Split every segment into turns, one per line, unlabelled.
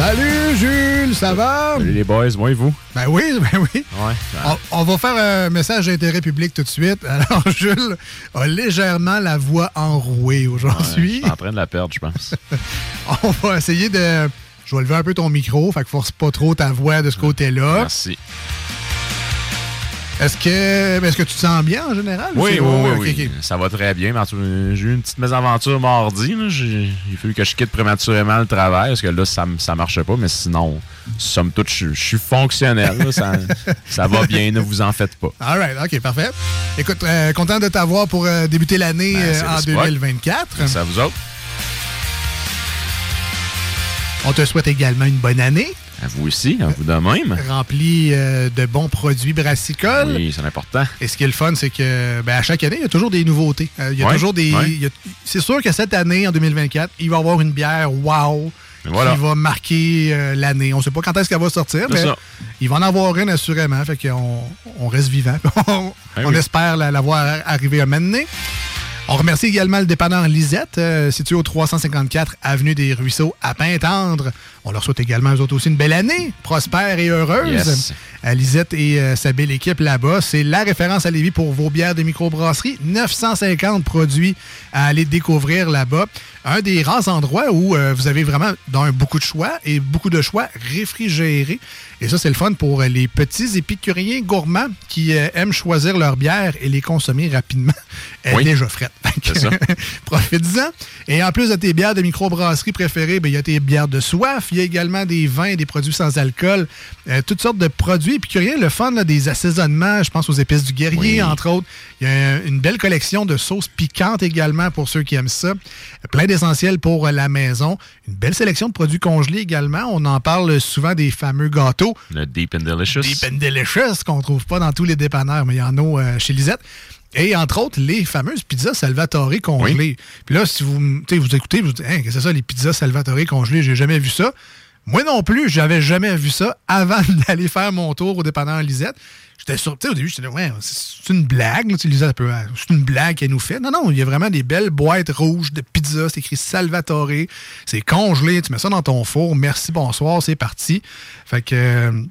Salut Jules, ça va?
Salut les boys, moi et vous?
Ben oui, ben oui.
Ouais.
On, on va faire un message d'intérêt public tout de suite. Alors, Jules a légèrement la voix enrouée aujourd'hui.
Je en train de la perdre, je pense.
on va essayer de. Je vais lever un peu ton micro, fait que force pas trop ta voix de ce côté-là.
Merci.
Est-ce que, est-ce que tu te sens bien en général?
Oui, oui, oui. Ça va très bien. J'ai eu une petite mésaventure mardi. Il fallu que je quitte prématurément le travail parce que là, ça, ça marchait pas. Mais sinon, somme toute, je, je suis fonctionnel. là. Ça, ça va bien, ne vous en faites pas.
All right, OK, parfait. Écoute, euh, content de t'avoir pour euh, débuter l'année
Ben,
euh, en
réciproque.
2024.
Merci à vous autres.
On te souhaite également une bonne année,
À vous aussi, à vous de même.
remplie euh, de bons produits brassicoles.
Oui, c'est important.
Et ce qui est le fun, c'est que ben, à chaque année, il y a toujours des nouveautés. Euh, il y a
Ouais,
toujours des.
ouais.
C'est sûr que cette année, en 2024, il va y avoir une bière wow
Voilà.
qui va marquer euh, l'année. On ne sait pas quand est-ce qu'elle va sortir, mais
ça.
il va en avoir une assurément. Fait qu'on on reste vivant. on
Ben
on
oui.
espère la, la voir arriver à mener. On remercie également le dépanneur Lisette, euh, situé au 354 Avenue des Ruisseaux à Pintendre. On leur souhaite également, eux autres aussi, une belle année, prospère et heureuse.
Yes.
À Lisette et euh, sa belle équipe là-bas. C'est la référence à Lévis pour vos bières de microbrasserie. 950 produits à aller découvrir là-bas. Un des rares endroits où euh, vous avez vraiment beaucoup de choix et beaucoup de choix réfrigérés. Et ça, c'est le fun pour les petits épicuriens gourmands qui euh, aiment choisir leur bière et les consommer rapidement. Elle
Oui.
est déjà frette. Profites-en. Et en plus de tes bières de microbrasserie préférées, ben, il y a tes bières de soif. Il y a également des vins et des produits sans alcool. Euh, toutes sortes de produits épicuriens. Le fun, là, des assaisonnements. Je pense aux épices du guerrier,
Oui.
entre autres. Il y a une belle collection de sauces piquantes également pour ceux qui aiment ça. Plein d'essentiels pour euh, la maison. Une belle sélection de produits congelés également. On en parle souvent des fameux gâteaux.
Le Deep and Delicious.
Deep and Delicious qu'on trouve pas dans tous les dépanneurs, mais il y en a euh, chez Lisette. Et entre autres, les fameuses pizzas Salvatore congelées. Puis là, si vous, vous écoutez, vous vous dites, Hein, qu'est-ce que c'est ça, les pizzas Salvatore congelées? J'ai jamais vu ça. Moi non plus, j'avais jamais vu ça avant d'aller faire mon tour au dépanneur Lisette. J'étais sur, au début, j'étais ouais, c'est une blague, ah, c'est une blague qu'elle nous fait. Non, non, il y a vraiment des belles boîtes rouges de pizza, c'est écrit Salvatore, c'est congelé, tu mets ça dans ton four, merci, bonsoir, c'est parti. Fait que, euh,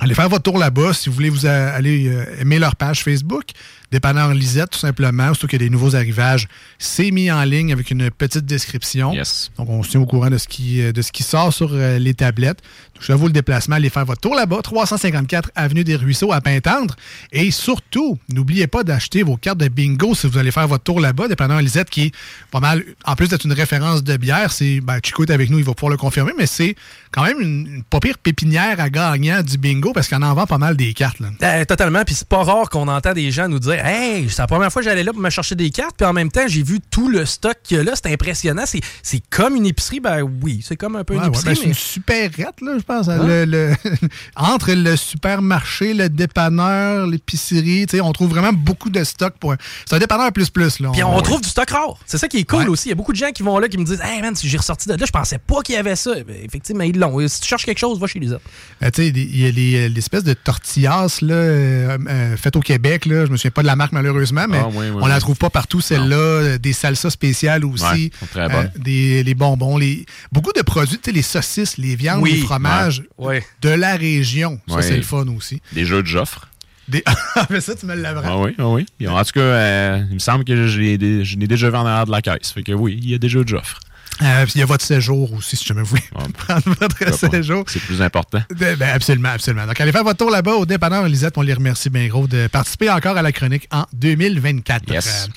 Allez faire votre tour là-bas si vous voulez vous a- aller euh, aimer leur page Facebook. Dépanneur Lisette, tout simplement. Surtout qu'il y a des nouveaux arrivages. C'est mis en ligne avec une petite description.
Yes.
Donc, on se tient au courant de ce qui, euh, de ce qui sort sur euh, les tablettes. Donc, je vous le déplacement. Allez faire votre tour là-bas. 354 Avenue des Ruisseaux à Pintendre. Et surtout, n'oubliez pas d'acheter vos cartes de bingo si vous allez faire votre tour là-bas. Dépanneur Lisette, qui est pas mal, en plus d'être une référence de bière, c'est, ben, Chico est avec nous, il va pouvoir le confirmer, mais c'est quand même une, une pas pire pépinière à gagnant du bingo bingo parce qu'on en vend pas mal des cartes. Là.
Euh, totalement. Puis c'est pas rare qu'on entend des gens nous dire Hey, c'est la première fois que j'allais là pour me chercher des cartes. Puis en même temps, j'ai vu tout le stock qu'il y a là. C'est impressionnant. C'est, c'est comme une épicerie. Ben oui, c'est comme un peu une
Ouais, ouais,
épicerie.
ben, c'est
mais-
une supérette, là, je pense. Le- le- entre le supermarché, le dépanneur, l'épicerie, tu sais, on trouve vraiment beaucoup de stock. pour C'est un dépanneur plus plus. Là.
Puis on trouve du stock rare. C'est ça qui est cool
Ouais.
aussi. Il y a beaucoup de gens qui vont là qui me disent Hey man, si j'ai ressorti de là, je pensais pas qu'il y avait ça. Ben, effectivement, ils l'ont. Si tu cherches quelque chose, va chez les autres.
Euh, tu sais, il y a les- l'espèce de tortillas là, euh, euh, faite au Québec. Là. Je me souviens pas de la marque malheureusement, mais
Ah, oui, oui,
on la trouve pas partout, celle-là. Euh, Des salsas spéciales aussi.
Bonnes.
des, les bonbons, les, beaucoup de produits, tu sais, les saucisses, les viandes, les fromages de la région. Ça, c'est le fun aussi.
Des jeux de Joffre.
Des... Ah, mais ça, tu me.
Ah oui, ah oui. En tout cas, euh, il me semble que je l'ai dé- je l'ai déjà vu en arrière de la caisse. Fait que oui, il y a des jeux de Joffre.
Euh, il y a votre séjour aussi, si jamais vous voulez prendre votre séjour.
C'est plus important.
Ben, ben, absolument, absolument. Donc, allez faire votre tour là-bas au dépanneur Lisette. On les remercie bien gros de participer encore à la chronique en 2024.
Yes.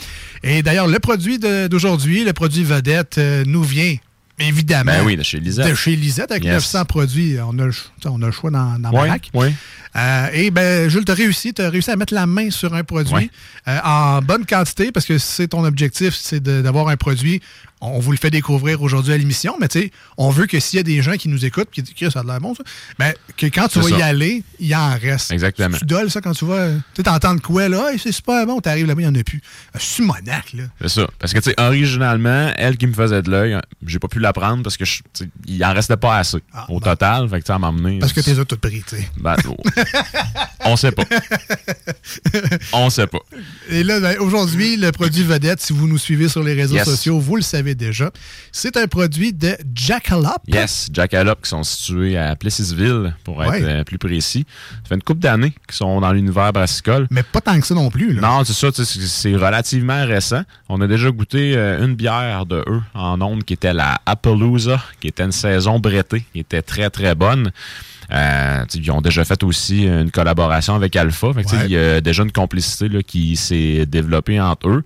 Euh, et d'ailleurs, le produit d'aujourd'hui, le produit vedette, euh, nous vient évidemment
Ben oui, de chez Lisette.
de chez Lisette avec
Yes.
900 produits. On a on a le choix dans, dans
oui.
Euh, et ben, Jules, tu as réussi, t'as réussi à mettre la main sur un produit
Ouais.
euh, en bonne quantité parce que c'est ton objectif, c'est de- d'avoir un produit. On vous le fait découvrir aujourd'hui à l'émission, mais tu sais, on veut que s'il y a des gens qui nous écoutent qui disent que ça a l'air bon, ça, ben, que quand tu vas y aller, il en reste.
Exactement.
Tu doles ça quand tu vas. Tu t'entends de quoi, là? Hey, c'est super bon, t'arrives là-bas, il n'y en a plus. Euh, C'est monac, là.
C'est ça. Parce que, tu sais, originalement, elle qui me faisait de l'œil, j'ai pas pu la prendre parce que je- tu il en restait pas assez au total. Fait que, tu.
Ah, Parce que t'es tout pris, tu sais.
Ben, oh. on sait pas. on sait pas.
Et là, ben, aujourd'hui, le produit vedette, si vous nous suivez sur les réseaux
Yes.
sociaux, vous le savez déjà. C'est un produit de Jackalope.
Yes, Jackalope qui sont situés à Plessisville, pour être
Ouais.
euh, plus précis. Ça fait une couple d'années qu'ils sont dans l'univers brassicole.
Mais pas tant que ça non plus. Là.
Non, c'est ça, c'est relativement récent. On a déjà goûté euh, une bière de eux en ondes qui était la Appaloosa, qui était une saison brettée, qui était très très bonne. Euh, ils ont déjà fait aussi une collaboration avec Alpha. Fait que, tu sais,
Ouais.
Il y a déjà une complicité là, qui s'est développée entre eux.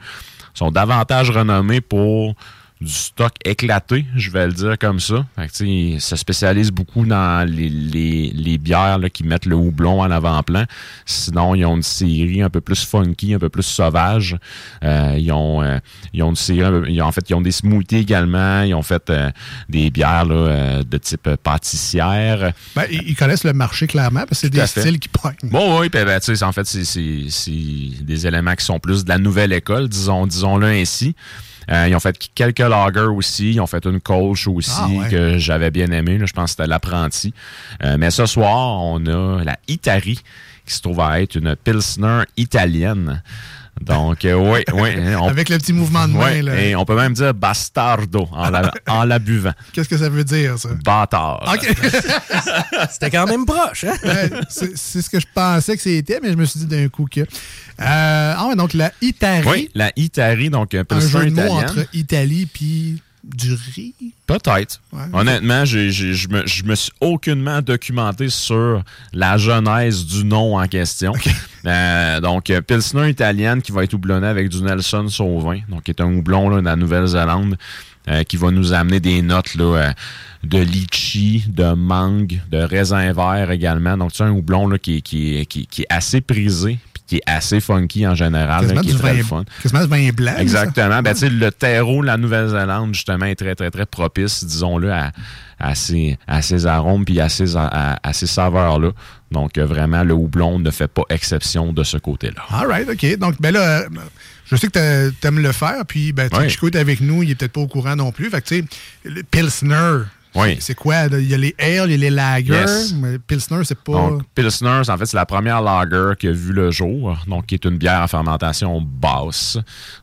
Ils sont davantage renommés pour du stock éclaté, je vais le dire comme ça. Fait que, tu sais, ils se spécialisent beaucoup dans les, les, les bières là, qui mettent le houblon en avant-plan. Sinon, ils ont une série un peu plus funky, un peu plus sauvage. Euh, ils, ont, euh, ils ont une série, un peu- ils ont- en fait, ils ont des smoothies également. Ils ont fait euh, des bières là, euh, de type pâtissière.
Ben, ils connaissent le marché clairement parce que c'est des styles qui pognent.
Bon, oui, ben, tu sais, en fait, c'est des éléments qui sont plus de la nouvelle école, disons, disons-le ainsi. Euh, ils ont fait quelques lagers aussi. Ils ont fait une colche aussi
Ah, ouais.
que j'avais bien aimé. là. je pense que c'était l'apprenti. Euh, mais ce soir, on a la Itari qui se trouve à être une Pilsner italienne. Donc, euh, oui, oui. on-
Avec le petit mouvement de main. là.
et on peut même dire bastardo en la, en la buvant.
Qu'est-ce que ça veut dire, ça?
Bâtard.
OK.
C'était quand même proche, hein?
Ouais, c'est ce que je pensais que c'était, mais je me suis dit d'un coup que. Euh, ah ouais, donc la Itari.
Oui, la Itari, donc un
un
Pilsner
jeu de mots
italienne.
entre Italie puis du riz?
Peut-être.
Ouais.
Honnêtement, je me, me suis aucunement documenté sur la genèse du nom en question. Euh, donc, euh, Pilsner italienne qui va être houblonnée avec du Nelson Sauvin, donc qui est un houblon là, de la Nouvelle-Zélande, euh, qui va nous amener des notes là, euh, de litchi, de mangue, de raisin vert également. Donc, c'est un houblon là, qui, est- qui, est- qui, qui est assez prisé qui est assez funky en général, là, qui est très
vin,
fun.
quasiment du vin blanc.
Exactement. Ben, tu le terreau de la Nouvelle-Zélande, justement, est très, très, très propice, disons-le, à, à, ces, à ces arômes puis à ces, à, à ces saveurs-là. Donc, euh, vraiment, le houblon ne fait pas exception de ce côté-là.
All right, OK. Donc, ben là, je sais que t'a- t'aimes le faire, puis ben, tu
Ouais.
Chico est avec nous, il est peut-être pas au courant non plus. Fait que, tu sais, Pilsner,
Oui.
c'est quoi? Il y a les ale, il y a les lagers,
Yes.
mais Pilsner, c'est pas...
Donc, Pilsner, en fait, c'est la première lager qui a vu le jour, donc qui est une bière à fermentation basse.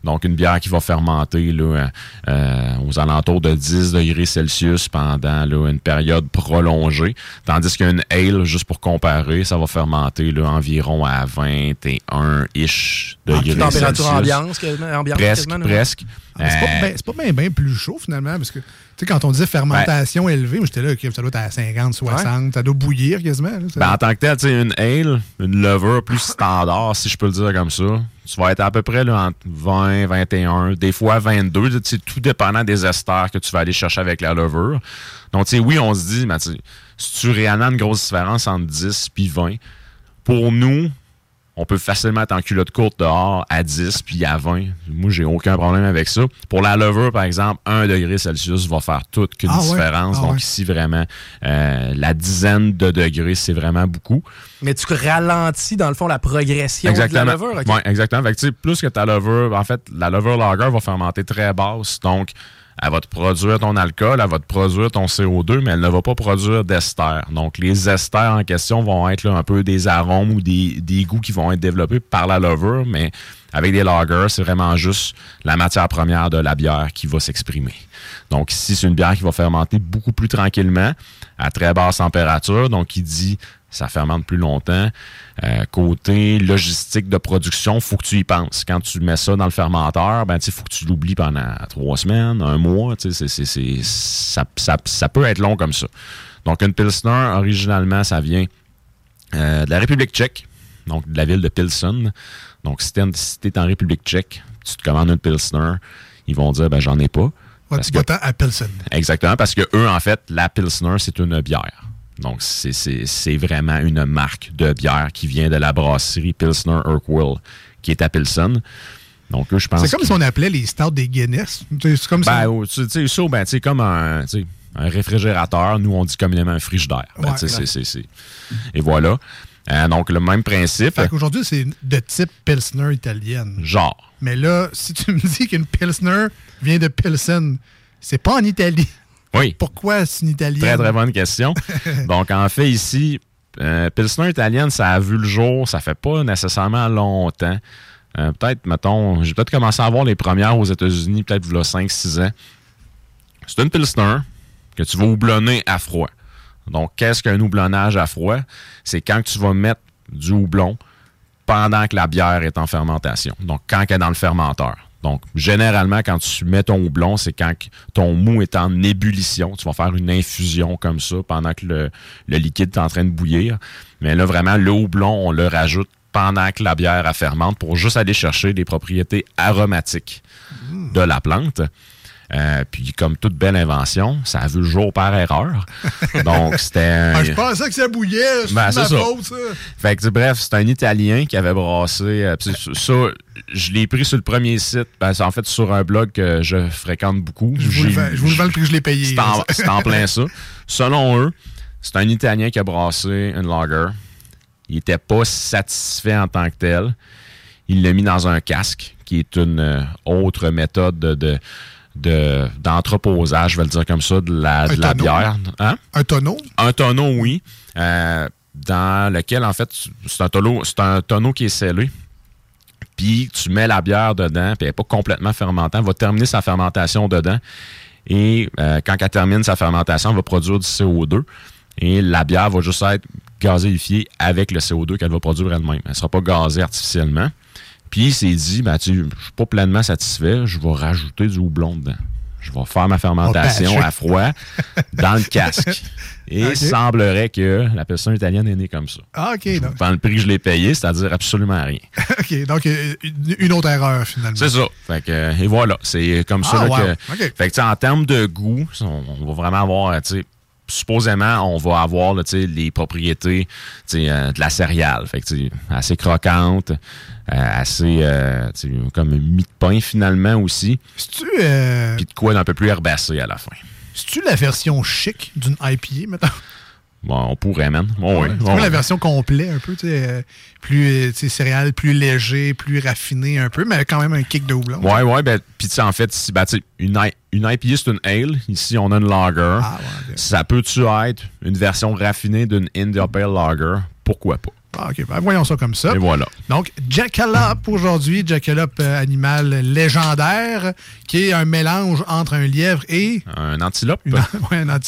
Donc, une bière qui va fermenter là, euh, euh, aux alentours de 10 degrés Celsius pendant là, une période prolongée. Tandis qu'une ale, juste pour comparer, ça va fermenter là, environ à 21-ish degrés
Température
Celsius.
ambiance, ambiance
Presque,
quasiment,
presque.
Ah, C'est pas
Euh,
ben- bien plus chaud, finalement, parce que, sais, quand on disait fermentation
Ben
élevée, moi, j'étais là, OK, ça doit être à 50, 60, ça doit bouillir quasiment. là.
Ben, en tant que tel, tu sais, une ale, une levure plus standard, si je peux le dire comme ça, tu vas être à peu près là, entre 20, 21, des fois 22, tu sais, tout dépendant des esters que tu vas aller chercher avec la levure. Donc, tu sais, oui, on se dit, mais tu sais, si tu réellement une grosse différence entre 10 puis 20, pour nous, on peut facilement être en culotte courte dehors à 10 puis à 20. Moi, j'ai aucun problème avec ça. Pour la levure, par exemple, 1 degré Celsius va faire toute qu'une
Ah ouais?
différence.
Ah
Donc,
ouais.
ici, vraiment, euh, la dizaine de degrés, c'est vraiment beaucoup.
Mais tu ralentis, dans le fond, la progression de la levure. ok?
Ouais, exactement. Fait que, tu sais, plus que ta levure, en fait, la levure lager va fermenter très basse. Donc, elle va te produire ton alcool, elle va te produire ton CO2, mais elle ne va pas produire d'ester. Donc, les esters en question vont être un peu des arômes ou des, des goûts qui vont être développés par la levure, mais avec des lagers, c'est vraiment juste la matière première de la bière qui va s'exprimer. Donc, ici, c'est une bière qui va fermenter beaucoup plus tranquillement, à très basse température. Donc, il dit ça fermente plus longtemps. Euh, côté logistique de production, faut que tu y penses. Quand tu mets ça dans le fermenteur, ben il faut que tu l'oublies pendant trois semaines, un mois. c'est- c'est- c'est- ça, ça- ça peut être long comme ça. Donc, une Pilsner, originalement, ça vient euh, de la République tchèque, donc de la ville de Pilsen. Donc, si tu es, en République tchèque, tu te commandes une Pilsner, ils vont dire, ben j'en ai pas.
Ouais,
Parce
tu
que-
à Pilsen.
Exactement, parce que eux, en fait, la Pilsner, c'est une bière. Donc, c'est- vraiment une marque de bière qui vient de la brasserie Pilsner Urquell, qui est à Pilsen. Donc, eux, je pense.
C'est comme si on appelait les stouts des Guinness. C'est comme
Ben,
ça.
oh, tu tu sais, ça, ben, tu sais, comme un, réfrigérateur. Nous, on dit communément un frigidaire. Ben,
Ouais,
c'est- Et voilà. Euh, donc, le même principe.
Fait qu'aujourd'hui, c'est de type Pilsner italienne.
Genre.
Mais là, si tu me dis qu'une Pilsner vient de Pilsen, c'est pas en Italie.
Oui.
Pourquoi c'est une italienne?
Très, très bonne question. Donc, en fait, ici, euh, Pilsner italienne, ça a vu le jour, ça fait pas nécessairement longtemps. Euh, peut-être, mettons, j'ai peut-être commencé à voir les premières aux États-Unis, peut-être il y a 5-6 ans. C'est une Pilsner que tu vas houblonner à froid. Donc, qu'est-ce qu'un houblonnage à froid? C'est quand tu vas mettre du houblon pendant que la bière est en fermentation. Donc, quand elle est dans le fermenteur. Donc, généralement, quand tu mets ton houblon, c'est quand ton mou est en ébullition. Tu vas faire une infusion comme ça pendant que le, le liquide est en train de bouillir. Mais là, vraiment, le houblon, on le rajoute pendant que la bière elle fermente pour juste aller chercher les propriétés aromatiques de la plante. Euh, puis, comme toute belle invention, ça a vu le jour par erreur. Donc, c'était un...
Ah, je pensais que ça bouillait. C'est
Ben,
ma
ça.
faute, ça.
Fait que, bref, c'est un Italien qui avait brassé. euh, ça, je l'ai pris sur le premier site. Ben, c'est en fait sur un blog que je fréquente beaucoup.
Je vous, le je vous le prix que je l'ai payé.
C'est en, plein ça. Selon eux, c'est un Italien qui a brassé une lager. Il était pas satisfait en tant que tel. Il l'a mis dans un casque, qui est une euh, autre méthode de, de- de- d'entreposage, je vais le dire comme ça, de la, de bière. Hein?
Un tonneau?
Un tonneau, oui. euh, dans lequel, en fait, c'est un tonneau, c'est un tonneau qui est scellé. Puis tu mets la bière dedans, puis elle n'est pas complètement fermentante. Elle va terminer sa fermentation dedans. Et euh, quand elle termine sa fermentation, elle va produire du CO2. Et la bière va juste être gazéifiée avec le CO2 qu'elle va produire elle-même. Elle ne sera pas gazée artificiellement. Puis il s'est dit, ben, tu je ne suis pas pleinement satisfait, je vais rajouter du houblon dedans. Je vais faire ma fermentation
batcher.
à froid dans le casque. Et il semblerait que la personne italienne est née comme ça.
Ah, OK. Donc,
Dans le prix que je l'ai payé, c'est-à-dire absolument rien.
OK, donc euh, une, autre erreur, finalement.
C'est ça. Fait que, euh, et voilà, c'est comme ça
Ah,
là,
wow.
que. Fait que, en termes de goût, on, on va vraiment avoir, tu sais, supposément, on va avoir là, les propriétés euh, de la céréale. Fait que, assez croquante, euh, assez euh, comme mi de pain finalement aussi.
Euh,
Puis de quoi d'un peu plus herbacé à la fin.
c'est-tu la version chic d'une IPA, maintenant?
Bon, on pourrait, man. Bon, oui.
C'est comme la version complète, un peu, tu sais, euh, plus euh, tu sais, céréales, plus léger, plus raffiné un peu, mais quand même un kick de houblon.
Ouais, ouais, ben, puis en fait, ici, ben, une, une IPA, c'est une ale. Ici, on a une lager.
Ah, ouais.
Ça peut-tu être une version raffinée d'une India Pale Lager? Pourquoi pas?
Ah, OK, ben, voyons ça comme ça.
Et voilà.
Donc, Jackalope aujourd'hui, Jackalope, euh, animal légendaire, qui est un mélange entre un lièvre et
Un antilope?
une, ouais, un anti-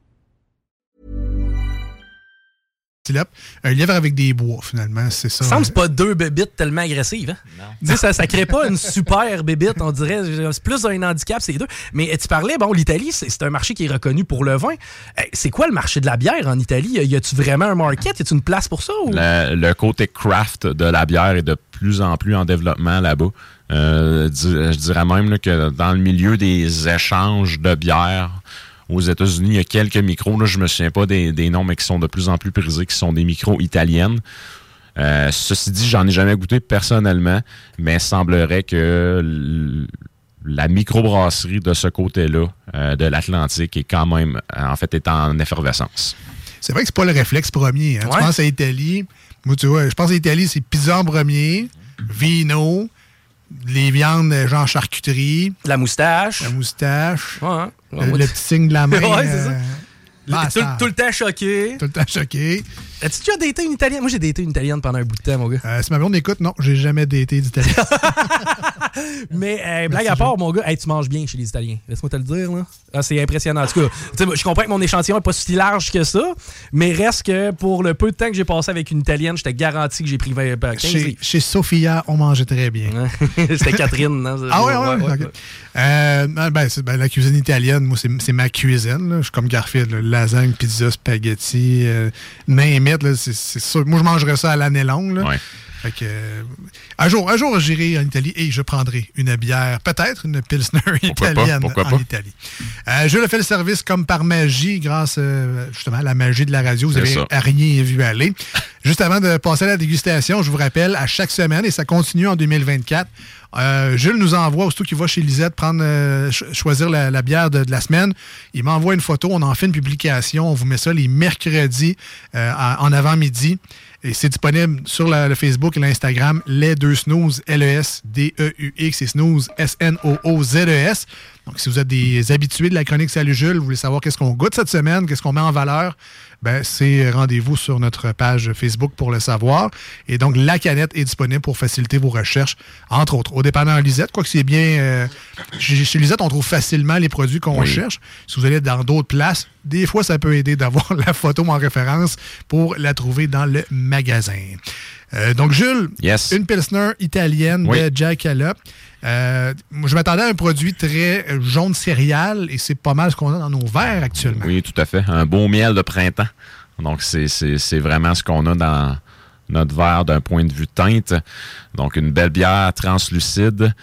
Un lièvre avec des bois, finalement, c'est ça.
Ça semble que c'est pas deux bébites tellement agressives. Hein? Sais, ça, ça crée pas une super bébite, on dirait. C'est plus un handicap, c'est deux. Mais tu parlais, bon, l'Italie, c'est un marché qui est reconnu pour le vin. Eh, C'est quoi le marché de la bière en Italie? Y a-tu vraiment un market? Y a-tu une place pour ça? Ou?
Le, le côté craft de la bière est de plus en plus en développement là-bas. Euh, je dirais même là, que dans le milieu des échanges de bière aux États-Unis, il y a quelques micros, là, je me souviens pas des, des noms, mais qui sont de plus en plus prisés, qui sont des micros italiennes. Euh, ceci dit, j'en ai jamais goûté personnellement, mais il semblerait que la microbrasserie de ce côté-là euh, de l'Atlantique est quand même, en fait, est en effervescence.
C'est vrai que c'est pas le réflexe premier. hein.
Ouais.
Tu penses à l'Italie. Moi, tu vois, je pense à l'Italie, c'est pizza en premier, vino, les viandes euh, genre charcuterie.
La moustache.
La moustache.
Ouais.
Le, le petit signe de la main.
Ouais, c'est ça.
euh,
tout,
ça-
tout le temps choqué.
Tout le temps choqué.
As-tu déjà daté une italienne? Moi, j'ai daté une italienne pendant un bout de temps, mon gars.
Euh, si ma blonde écoute, non, j'ai jamais daté d'Italien.
Mais euh, blague à part, mon gars, hey, tu manges bien chez les Italiens. Laisse-moi te le dire. Là. Ah, c'est impressionnant. En tout cas, tu je comprends que mon échantillon n'est pas si large que ça, mais reste que pour le peu de temps que j'ai passé avec une Italienne, j'étais garanti que j'ai pris 20, ben, 15
chez,
livres.
chez Sophia, on mangeait très bien.
C'était Catherine. non?
Ah ouais, ouais, ouais, ok. Euh, ben, c'est- ben, la cuisine italienne, moi, c'est ma cuisine. là. Je suis comme Garfield. là. Lasagne, pizza, spaghetti, euh, c'est sûr. Moi, je mangerais ça à l'année longue. là. Fait que, euh, un jour, un jour, j'irai en Italie et je prendrai une bière, peut-être une Pilsner
Pourquoi pas,
italienne
pourquoi
en
pas.
Italie. Euh, je le fais le service comme par magie, grâce euh, justement à la magie de la radio. Vous
C'est
avez
ça.
rien vu aller. Juste avant de passer à la dégustation, je vous rappelle, à chaque semaine, et ça continue en 2024, euh, Jules nous envoie, aussitôt qu'il va chez Lisette prendre, euh, ch- choisir la, bière de, la semaine, il m'envoie une photo, on en fait une publication, on vous met ça les mercredis euh, en avant-midi. Et c'est disponible sur le Facebook et l'Instagram, les deux snooze, L-E-S-D-E-U-X et snooze, S-N-O-O-Z-E-S. Donc, si vous êtes des habitués de la chronique Salut Jules, vous voulez savoir qu'est-ce qu'on goûte cette semaine, qu'est-ce qu'on met en valeur, ben, c'est rendez-vous sur notre page Facebook pour le savoir. Et donc, la canette est disponible pour faciliter vos recherches, entre autres. Au dépanneur Lisette, quoi que c'est bien. euh, chez, Lisette, on trouve facilement les produits qu'on
Oui.
cherche. Si vous allez dans d'autres places, des fois, ça peut aider d'avoir la photo en référence pour la trouver dans le magasin. Euh, donc, Jules, une Pilsner italienne
Oui.
de Jack Calop. Euh, je m'attendais à un produit très jaune céréal et c'est pas mal ce qu'on a dans nos verres actuellement.
Oui, tout à fait. Un beau miel de printemps. Donc, c'est vraiment ce qu'on a dans notre verre d'un point de vue teinte. Donc, une belle bière translucide.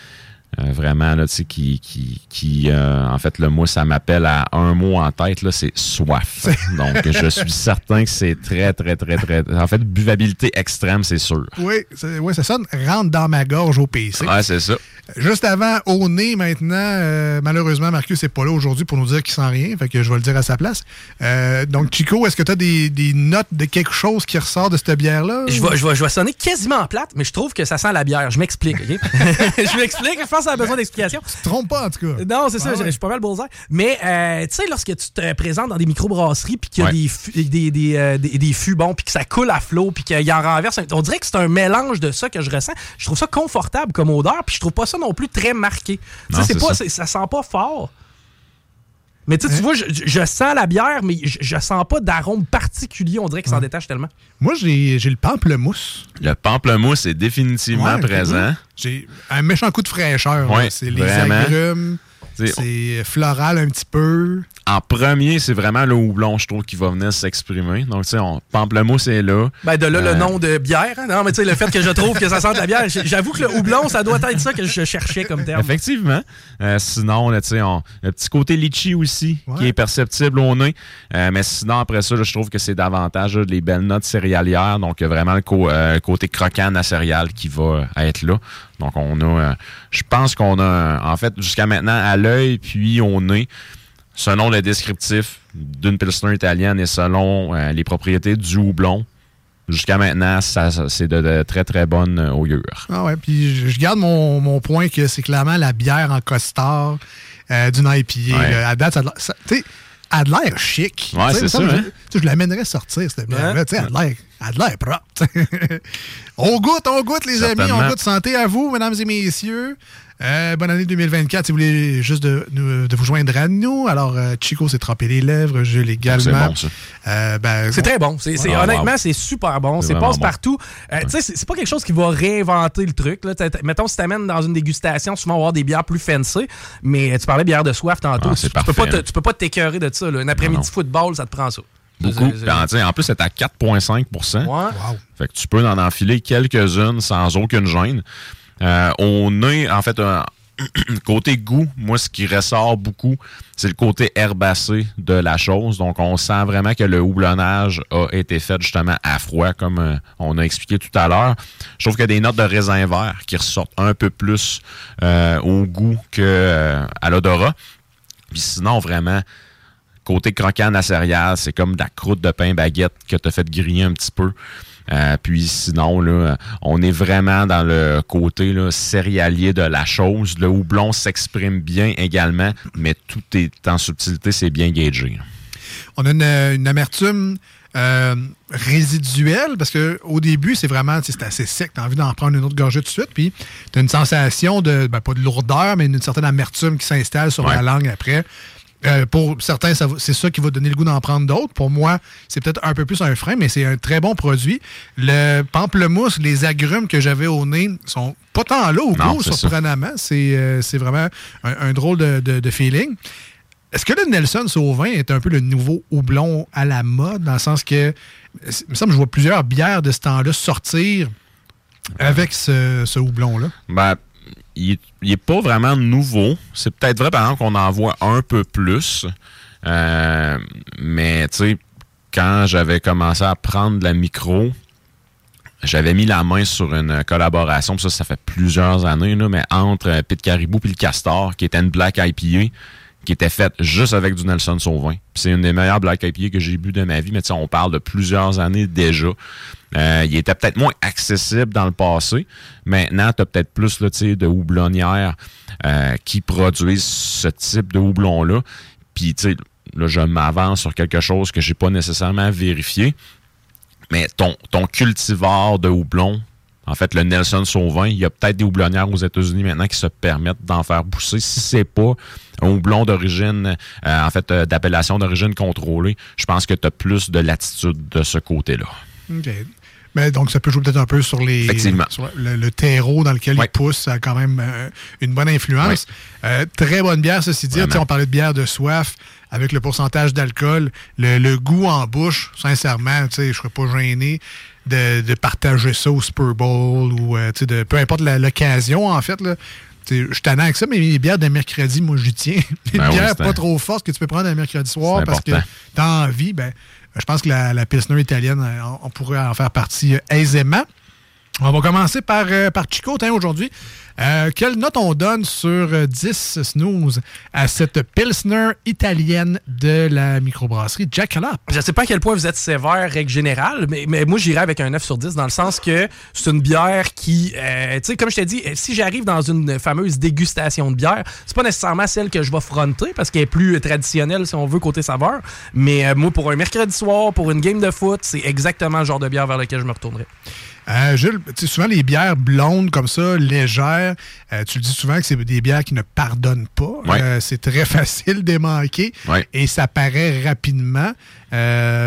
Euh, vraiment, là, tu sais, qui, qui, qui euh, en fait, le mot, ça m'appelle à un mot en tête, là, c'est soif. Donc, je suis certain que c'est très, très, très, très, en fait, buvabilité extrême, c'est sûr.
Oui, c'est- ouais, ça sonne rentre dans ma gorge au PC.
Ouais, c'est ça.
Juste avant, au nez maintenant, euh, malheureusement, Marcus n'est pas là aujourd'hui pour nous dire qu'il sent rien, fait que je vais le dire à sa place. Euh, donc, Chico, est-ce que tu as des, des notes de quelque chose qui ressort de cette bière-là?
Je vais, je, vais, je vais sonner quasiment plate, mais je trouve que ça sent la bière. Je m'explique, OK? je m'explique, je pense ça a besoin d'explication.
Tu te trompes pas, en tout cas.
Non, c'est ça,
Ah
je-
ouais.
je suis pas mal bullseye. Mais, euh, tu sais, lorsque tu te présentes dans des microbrasseries, puis qu'il y a
Ouais.
des, fûts- des, des, euh, des, des fûts bons, puis que ça coule à flot, puis qu'il en renverse, un- on dirait que c'est un mélange de ça que je ressens. Je trouve ça confortable comme odeur, puis je trouve pas ça non plus très marqué. Tu
Non,
sais, c'est pas,
ça.
ça sent pas fort. Mais tu
Hein?
sais, tu vois, je, je sens la bière, mais je, je sens pas d'arôme particulier. On dirait qu'il s'en détache tellement.
Moi, j'ai j'ai le pamplemousse.
Le pamplemousse est définitivement
Ouais,
présent.
J'ai un méchant coup de fraîcheur.
Ouais,
c'est les agrumes. C'est floral un petit peu.
En premier, c'est vraiment le houblon, je trouve, qui va venir s'exprimer. Donc, tu sais, pamplemousse est là.
Ben, de là, le nom de bière. Hein. Non, mais tu sais, le fait que je trouve que ça sent de la bière, j'avoue que le houblon, ça doit être ça que je cherchais comme terme.
Effectivement. sinon, tu sais, le petit côté litchi aussi, qui est perceptible au nez. mais sinon, après ça, je trouve que c'est davantage les belles notes céréalières. Donc, vraiment le côté croquant à céréales qui va être là. Donc, on a, je pense qu'on a, en fait, jusqu'à maintenant, à l'œil, puis au nez, selon le descriptif d'une Pilsner italienne et selon euh, les propriétés du houblon, jusqu'à maintenant, ça, c'est de, très, très bonne euh, augure.
Ah ouais, puis je, garde mon, point que c'est clairement la bière en costard euh, d'une IPA. à date, ça, a de l'air chic.
Ouais, c'est ça. Hein?
Je, l'amènerais sortir, cette bière-là. Elle a de l'air propre. on goûte, on goûte, les amis. On goûte santé à vous, mesdames et messieurs. Euh, bonne année 2024. Si vous voulez juste de, de vous joindre à nous. Alors, euh, Chico s'est trempé les lèvres, je également. C'est bon, ça.
Euh, ben, c'est très bon. C'est, honnêtement, c'est super bon. C'est passe-partout. sais C'est pas quelque chose qui va réinventer le truc. Là. Mettons, si t'amènes dans une dégustation, souvent, on va avoir des bières plus fancy. Mais tu parlais de bière de soif tantôt. Ah, tu, peux pas tu peux pas t'écœurer de ça. Un après-midi football, ça te prend ça.
Beaucoup. En, plus, c'est à 4,5 ouais. Fait que tu peux en enfiler quelques-unes sans aucune gêne. Euh, on est, en fait, un côté goût, moi, ce qui ressort beaucoup, c'est le côté herbacé de la chose. Donc, on sent vraiment que le houblonnage a été fait justement à froid, comme euh, on a expliqué tout à l'heure. Je trouve qu'il y a des notes de raisin vert qui ressortent un peu plus euh, au goût que à l'odorat. Puis sinon, vraiment, côté croquant à céréales, c'est comme de la croûte de pain baguette que tu fait griller un petit peu. Euh, puis sinon, là, on est vraiment dans le côté là, céréalier de la chose. Le houblon s'exprime bien également, mais tout est en subtilité, c'est bien gagé.
On a une, amertume euh, résiduelle, parce qu'au début, c'est vraiment c'est assez sec. Tu as envie d'en prendre une autre gorgée tout de suite. Puis tu as une sensation de, ben, pas de lourdeur, mais une certaine amertume qui s'installe sur la langue après. Euh, pour certains, c'est ça qui va donner le goût d'en prendre d'autres. Pour moi, c'est peut-être un peu plus un frein, mais c'est un très bon produit. Le pamplemousse, les agrumes que j'avais au nez sont pas tant là au goût, surprenamment. C'est vraiment un, drôle de, feeling. Est-ce que le Nelson Sauvin est un peu le nouveau houblon à la mode, dans le sens que, il me semble que je vois plusieurs bières de ce temps-là sortir avec ce, ce houblon-là?
Ben, il n'est pas vraiment nouveau. C'est peut-être vrai, par exemple, qu'on en voit un peu plus. Euh, mais, tu sais, quand j'avais commencé à prendre la micro, j'avais mis la main sur une collaboration, ça, ça fait plusieurs années, là, mais entre Pete Caribou et le Castor, qui était une Black IPA, qui était faite juste avec du Nelson Sauvin. C'est une des meilleures Black IPA que j'ai bu de ma vie, mais on parle de plusieurs années déjà. Euh, il était peut-être moins accessible dans le passé. Maintenant, tu as peut-être plus là, de houblonnières euh, qui produisent ce type de houblon-là. Puis, là, je m'avance sur quelque chose que j'ai pas nécessairement vérifié. Mais ton, ton cultivar de houblon, en fait, le Nelson Sauvin, il y a peut-être des houblonnières aux États-Unis maintenant qui se permettent d'en faire pousser. Si c'est pas un houblon d'origine, euh, en fait, d'appellation d'origine contrôlée, je pense que tu as plus de latitude de ce côté-là.
OK. Mais donc, ça peut jouer peut-être un peu sur, les, le, terreau dans lequel il pousse. Ça a quand même euh, une bonne influence. Euh, très bonne bière, ceci dit. On parlait de bière de soif avec le pourcentage d'alcool. Le, goût en bouche, sincèrement, je ne serais pas gêné de, partager ça au Super Bowl ou euh, de, peu importe l'occasion, en fait. Là. Je suis avec ça, mais les bières de mercredi, moi, j'y tiens. Les ben bières pas trop fortes que tu peux prendre un mercredi soir parce que tu as envie, ben, je pense que la, Pilsner italienne, euh, on, pourrait en faire partie euh, aisément. On va commencer par, euh, par Chico aujourd'hui. Euh, quelle note on donne sur 10 euh, snooze à cette Pilsner italienne de la microbrasserie Jackalope?
Je ne sais pas à quel point vous êtes sévère, règle générale, mais, mais moi, j'irais avec un 9 sur 10 dans le sens que c'est une bière qui, tu sais, comme je t'ai dit, si j'arrive dans une fameuse dégustation de bière, c'est pas nécessairement celle que je vais fronter parce qu'elle est plus traditionnelle, si on veut, côté saveur. Mais moi, pour un mercredi soir, pour une game de foot, c'est exactement le genre de bière vers lequel je me retournerai.
Euh, Jules, souvent les bières blondes comme ça, légères, euh, tu le dis souvent que c'est des bières qui ne pardonnent pas. Euh, c'est très facile de manquer et ça paraît rapidement.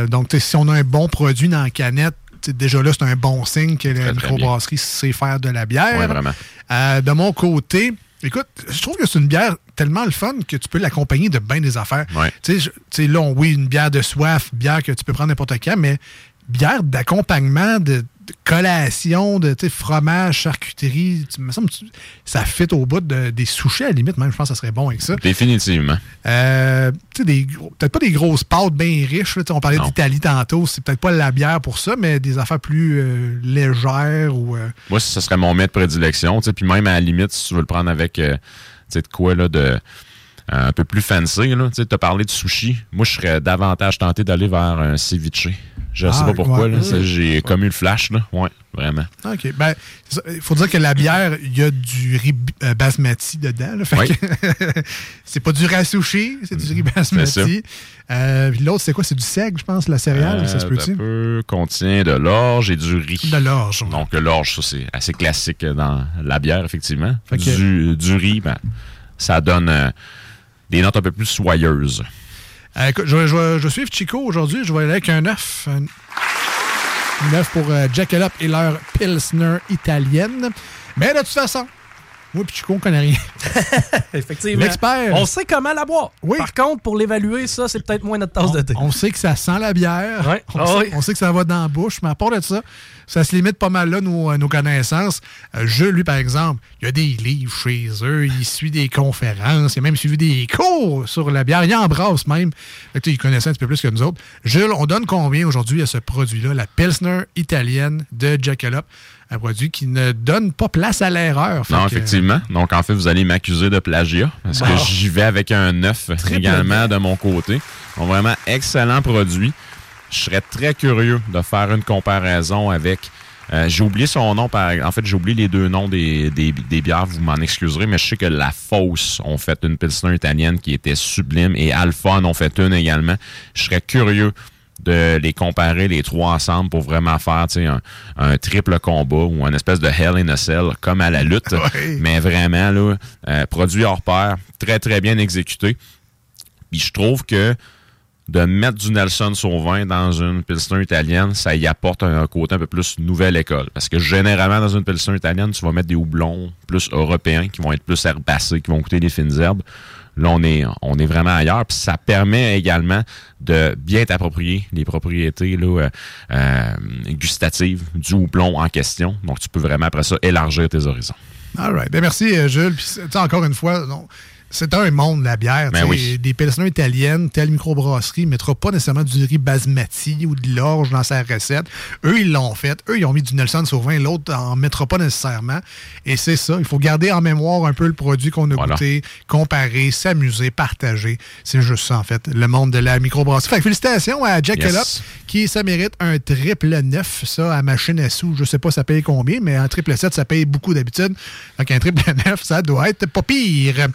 donc, si on a un bon produit dans la canette, déjà là, c'est un bon signe que la microbrasserie sait faire de la bière.
vraiment.
de mon côté, Écoute, je trouve que c'est une bière tellement le fun que tu peux l'accompagner de bien des affaires.
Ouais.
Tu sais, je- tu sais, là, on- oui, une bière de soif, bière que tu peux prendre n'importe quand, mais bière d'accompagnement, de collation, de fromage, charcuterie, tu- me semble que tu- ça fit au bout de- des sushis à la limite, même, je pense que ça serait bon avec ça.
Définitivement.
Euh, peut-être pas des grosses pâtes bien riches. là, on parlait d'Italie tantôt, c'est peut-être pas la bière pour ça, mais des affaires plus euh, légères ou. euh,
Moi, ce serait mon mets de prédilection. Puis même à la limite, si tu veux le prendre avec tu sais, de quoi là, de un peu plus fancy, tu as parlé de sushi. Moi, je serais davantage tenté d'aller vers un ceviche. Je sais
Ah,
pas pourquoi.
ouais.
J'ai comme eu le flash. Là. Ouais, vraiment.
OK. Ben, il faut dire que la bière, il y a du riz euh, basmati dedans. c'est pas du riz à sushi, c'est du riz basmati. Euh, L'autre, c'est quoi? C'est du seigle, je pense, la céréale, ça se
Euh,
peut-tu?
peu contient de l'orge et du riz.
De l'orge. ouais.
Donc, l'orge, ça, c'est assez classique dans la bière, effectivement.
Fait que-
Du, du riz, ben, ça donne euh, des notes un peu plus soyeuses.
Euh, écoute, je, vais- je je suivre Chico aujourd'hui. Je vais aller avec un œuf. Un, un œuf pour euh, Jackalope et leur Pilsner italienne. Mais de toute façon, moi et Chico, on connaît rien.
Effectivement.
L'expert.
On sait comment la boire.
Oui.
Par contre, pour l'évaluer, ça, c'est peut-être moins notre tasse de thé.
On sait que ça sent la bière.
Ouais.
On,
Ah
sait,
oui.
on sait que ça va dans la bouche, mais à part de ça, ça se limite pas mal là, nos, nos connaissances. Euh, Jules, lui, par exemple, il a des livres chez eux, il suit des conférences, il a même suivi des cours sur la bière, il embrasse même. Fait que, il connaissait un petit peu plus que nous autres. Jules, on donne combien aujourd'hui à ce produit-là, la Pilsner italienne de Jackalope? Un produit qui ne donne pas place à l'erreur.
Non,
que,
effectivement. Donc, en fait, vous allez m'accuser de plagiat parce
Bon.
que j'y vais avec un œuf également de mon côté. Donc, vraiment excellent produit. Je serais très curieux de faire une comparaison avec. euh, j'ai oublié son nom, par en fait, j'ai oublié les deux noms des, des, des bières, vous m'en excuserez, mais je sais que La Fosse ont fait une Pilsner italienne qui était sublime et Alpha en ont fait une également. Je serais curieux de les comparer les trois ensemble pour vraiment faire un, un triple combat ou un espèce de Hell in a Cell comme à la lutte.
Ouais.
Mais vraiment, là, euh, produit hors pair, très très bien exécuté. Puis je trouve que de mettre du Nelson Sauvin dans une Pilsner italienne, ça y apporte un, côté un peu plus nouvelle école. Parce que généralement, dans une Pilsner italienne, tu vas mettre des houblons plus européens qui vont être plus herbacés, qui vont goûter des fines herbes. Là, on est, vraiment ailleurs. Puis ça permet également de bien t'approprier les propriétés euh, euh, gustatives du houblon en question. Donc, tu peux vraiment, après ça, élargir tes horizons.
All right. Ben, merci, euh, Jules. Puis, encore une fois, non, c'est un monde, la bière.
Ben oui.
Des pilsners italiennes, telle microbrasserie ne mettra pas nécessairement du riz basmati ou de l'orge dans sa recette. Eux, ils l'ont fait. Eux, ils ont mis du Nelson Sauvin. L'autre en mettra pas nécessairement. Et c'est ça. Il faut garder en mémoire un peu le produit qu'on a
Voilà.
goûté, comparer, s'amuser, partager. C'est juste ça, en fait. Le monde de la microbrasserie. Fait que félicitations à Jack
Yes.
Kellogg, qui, ça mérite un triple neuf, ça, à machine à sous. Je sais pas ça paye combien, mais un triple 7, ça paye beaucoup d'habitude. Donc, un triple neuf, ça doit être pas pire.